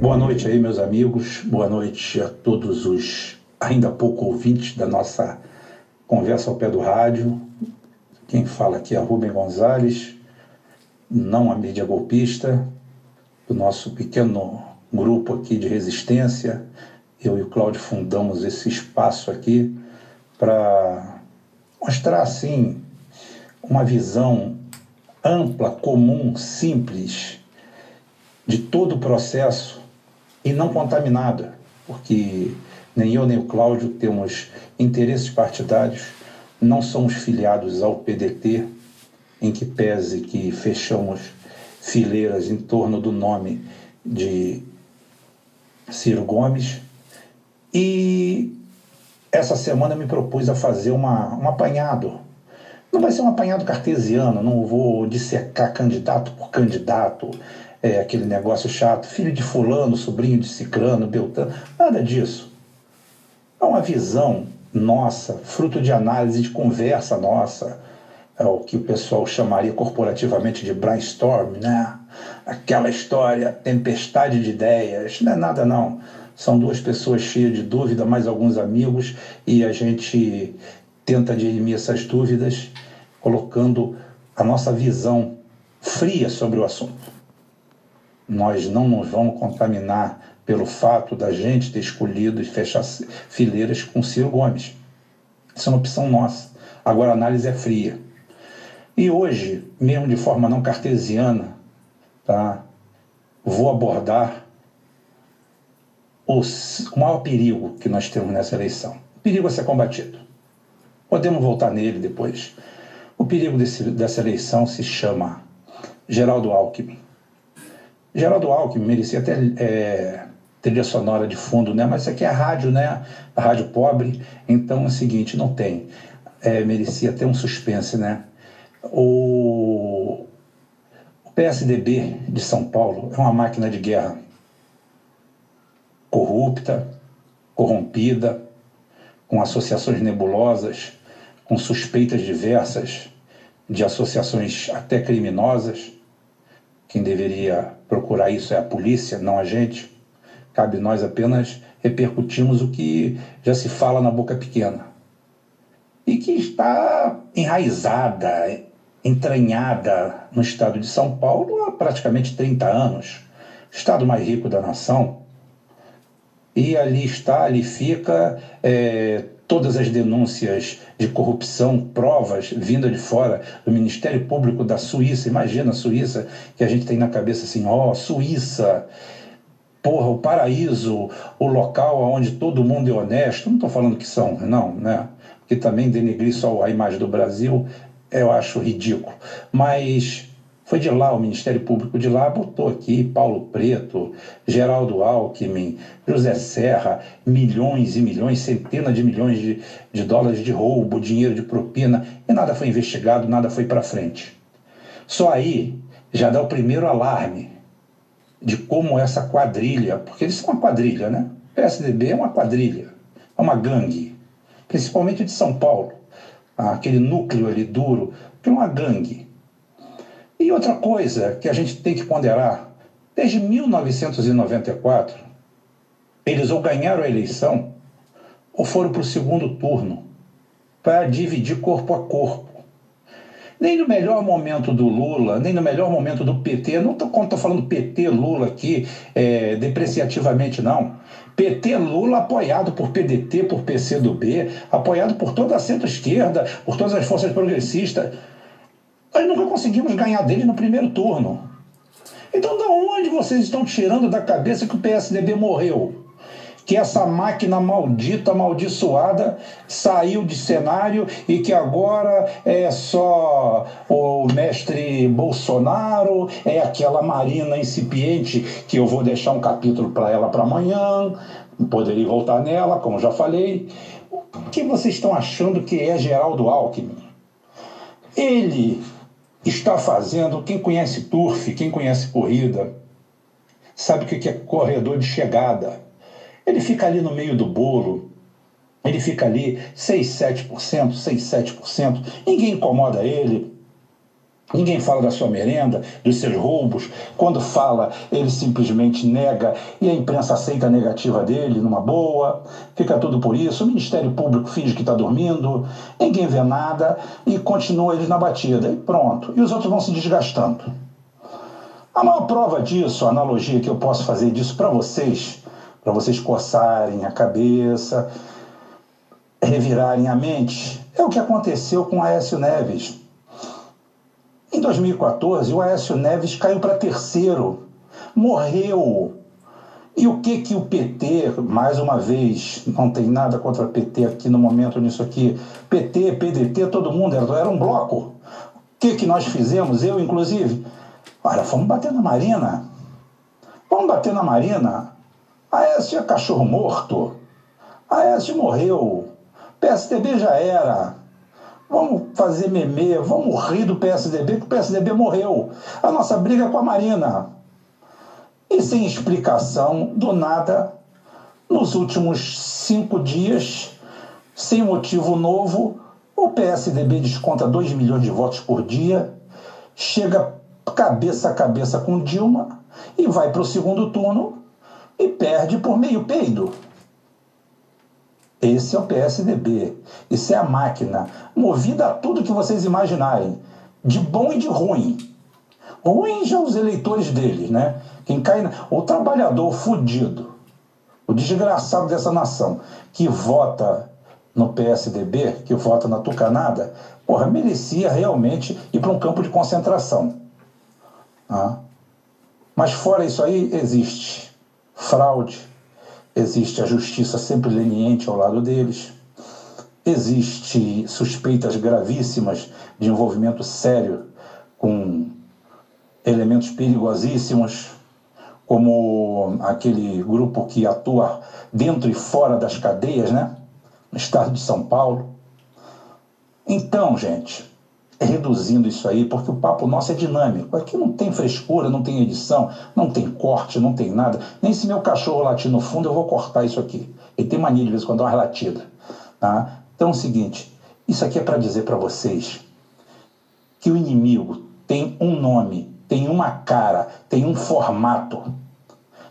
Boa noite aí, meus amigos. Boa noite a todos os ainda pouco ouvintes da nossa conversa ao pé do rádio. Quem fala aqui é Rubem Gonzalez, não a mídia golpista, do nosso pequeno grupo aqui de resistência. Eu e o Cláudio fundamos esse espaço aqui para mostrar assim uma visão ampla, comum, simples de todo o processo e não contaminada, porque nem eu nem o Cláudio temos interesses partidários, não somos filiados ao PDT, em que pese que fechamos fileiras em torno do nome de Ciro Gomes. E essa semana me propus a fazer uma, um apanhado. Não vai ser um apanhado cartesiano, não vou dissecar candidato por candidato, é, aquele negócio chato, filho de fulano, sobrinho de cicrano, beltrano, nada disso. É uma visão nossa, fruto de análise, de conversa nossa, é o que o pessoal chamaria corporativamente de brainstorm, né? Aquela história, tempestade de ideias, não é nada não. São duas pessoas cheias de dúvida, mais alguns amigos, e a gente tenta dirimir essas dúvidas colocando a nossa visão fria sobre o assunto. Nós não nos vamos contaminar pelo fato da gente ter escolhido e fechar fileiras com Ciro Gomes. Isso é uma opção nossa. Agora a análise é fria. E hoje, mesmo de forma não cartesiana, tá, vou abordar o maior perigo que nós temos nessa eleição. O perigo a ser combatido. Podemos voltar nele depois. O perigo desse, dessa eleição se chama Geraldo Alckmin. Geraldo Alckmin merecia até é, trilha sonora de fundo, né? mas isso aqui é rádio, né? A rádio pobre, então é o seguinte, não tem. É, merecia até um suspense, né? O, o PSDB de São Paulo é uma máquina de guerra corrupta, corrompida, com associações nebulosas, com suspeitas diversas de associações até criminosas. Quem deveria procurar isso é a polícia, não a gente. Cabe nós apenas repercutirmos o que já se fala na boca pequena. E que está enraizada, entranhada no estado de São Paulo há praticamente 30 anos, estado mais rico da nação. E ali está, ali fica é, todas as denúncias de corrupção, provas vindas de fora do Ministério Público da Suíça. Imagina a Suíça, que a gente tem na cabeça assim, ó, oh, Suíça, porra, o paraíso, o local onde todo mundo é honesto. Não estou falando que são, não, né? Porque também denegrir só a imagem do Brasil eu acho ridículo. Mas foi de lá, o Ministério Público de lá botou aqui Paulo Preto, Geraldo Alckmin, José Serra, milhões e milhões, centenas de milhões de, de dólares de roubo, dinheiro de propina, e nada foi investigado, nada foi para frente. Só aí já dá o primeiro alarme de como essa quadrilha, porque eles são uma quadrilha, né? O PSDB é uma quadrilha, é uma gangue, principalmente de São Paulo aquele núcleo ali duro, que é uma gangue. E outra coisa que a gente tem que ponderar, desde 1994, eles ou ganharam a eleição ou foram para o segundo turno para dividir corpo a corpo. Nem no melhor momento do Lula, nem no melhor momento do PT, não estou falando PT, Lula aqui é, depreciativamente, não. PT Lula apoiado por PDT, por PCdoB, apoiado por toda a centro-esquerda, por todas as forças progressistas. Nós nunca conseguimos ganhar dele no primeiro turno. Então, de onde vocês estão tirando da cabeça que o PSDB morreu? que essa máquina maldita, amaldiçoada, saiu de cenário e que agora é só o mestre Bolsonaro, é aquela Marina incipiente que eu vou deixar um capítulo para ela para amanhã, poderia voltar nela, como já falei. O que vocês estão achando que é Geraldo Alckmin? Ele está fazendo, quem conhece turf, quem conhece corrida, sabe o que é corredor de chegada ele fica ali no meio do bolo, ele fica ali 6, 7%, 6, 7%, ninguém incomoda ele. Ninguém fala da sua merenda, dos seus roubos. Quando fala, ele simplesmente nega e a imprensa aceita a negativa dele numa boa. Fica tudo por isso. O Ministério Público finge que está dormindo, ninguém vê nada e continua eles na batida. E pronto. E os outros vão se desgastando. A maior prova disso, a analogia que eu posso fazer disso para vocês, para vocês coçarem a cabeça, revirarem a mente, é o que aconteceu com Aécio Neves. Em 2014, o Aécio Neves caiu para terceiro, morreu. E o que que o PT, mais uma vez, não tem nada contra PT aqui no momento nisso aqui, PT, PDT, todo mundo, era, era um bloco. O que que nós fizemos, eu inclusive? Olha, fomos bater na Marina. Vamos bater na Marina. Aécio é cachorro morto. Aécio morreu. PSDB já era. Vamos fazer meme, vamos rir do PSDB, que o PSDB morreu. A nossa briga é com a Marina. E sem explicação, do nada, nos últimos cinco dias, sem motivo novo, o PSDB desconta 2 milhões de votos por dia, chega cabeça a cabeça com Dilma e vai para o segundo turno e perde por meio peido. Esse é o PSDB. Isso é a máquina, movida a tudo que vocês imaginarem, de bom e de ruim. Ruim já os eleitores deles, né? Quem cai, na... o trabalhador fudido, o desgraçado dessa nação, que vota no PSDB, que vota na Tucanada, porra, merecia realmente ir para um campo de concentração. Ah. Mas fora isso aí, existe fraude, existe a justiça sempre leniente ao lado deles, existe suspeitas gravíssimas de envolvimento sério com elementos perigosíssimos, como aquele grupo que atua dentro e fora das cadeias, né? No estado de São Paulo. Então, gente, reduzindo isso aí, porque o papo nosso é dinâmico. Aqui não tem frescura, não tem edição, não tem corte, não tem nada. Nem se meu cachorro latir no fundo, eu vou cortar isso aqui. Ele tem mania de vez em quando dar uma latida. Tá? Então é o seguinte, isso aqui é para dizer para vocês que o inimigo tem um nome, tem uma cara, tem um formato.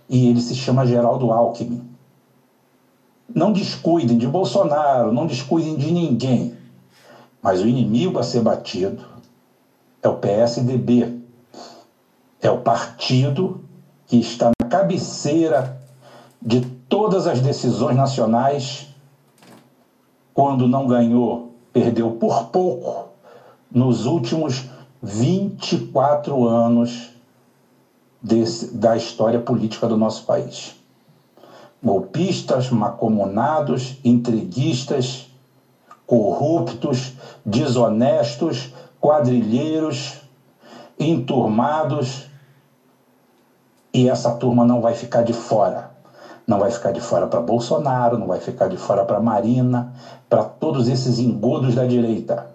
E ele se chama Geraldo Alckmin. Não descuidem de Bolsonaro, não descuidem de ninguém mas o inimigo a ser batido é o PSDB. É o partido que está na cabeceira de todas as decisões nacionais. Quando não ganhou, perdeu por pouco nos últimos 24 anos desse, da história política do nosso país. Golpistas, macomunados, intriguistas, corruptos, desonestos, quadrilheiros, enturmados. E essa turma não vai ficar de fora. Não vai ficar de fora para Bolsonaro, não vai ficar de fora para Marina, para todos esses engodos da direita.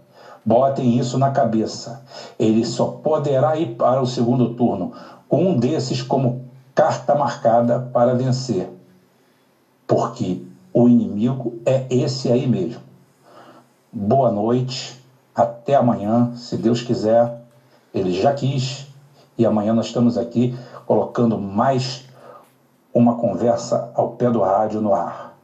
Botem isso na cabeça. Ele só poderá ir para o segundo turno com um desses como carta marcada para vencer. Porque o inimigo é esse aí mesmo boa noite, até amanhã, se Deus quiser. Ele já quis, e amanhã nós estamos aqui colocando mais uma conversa ao pé do rádio no ar.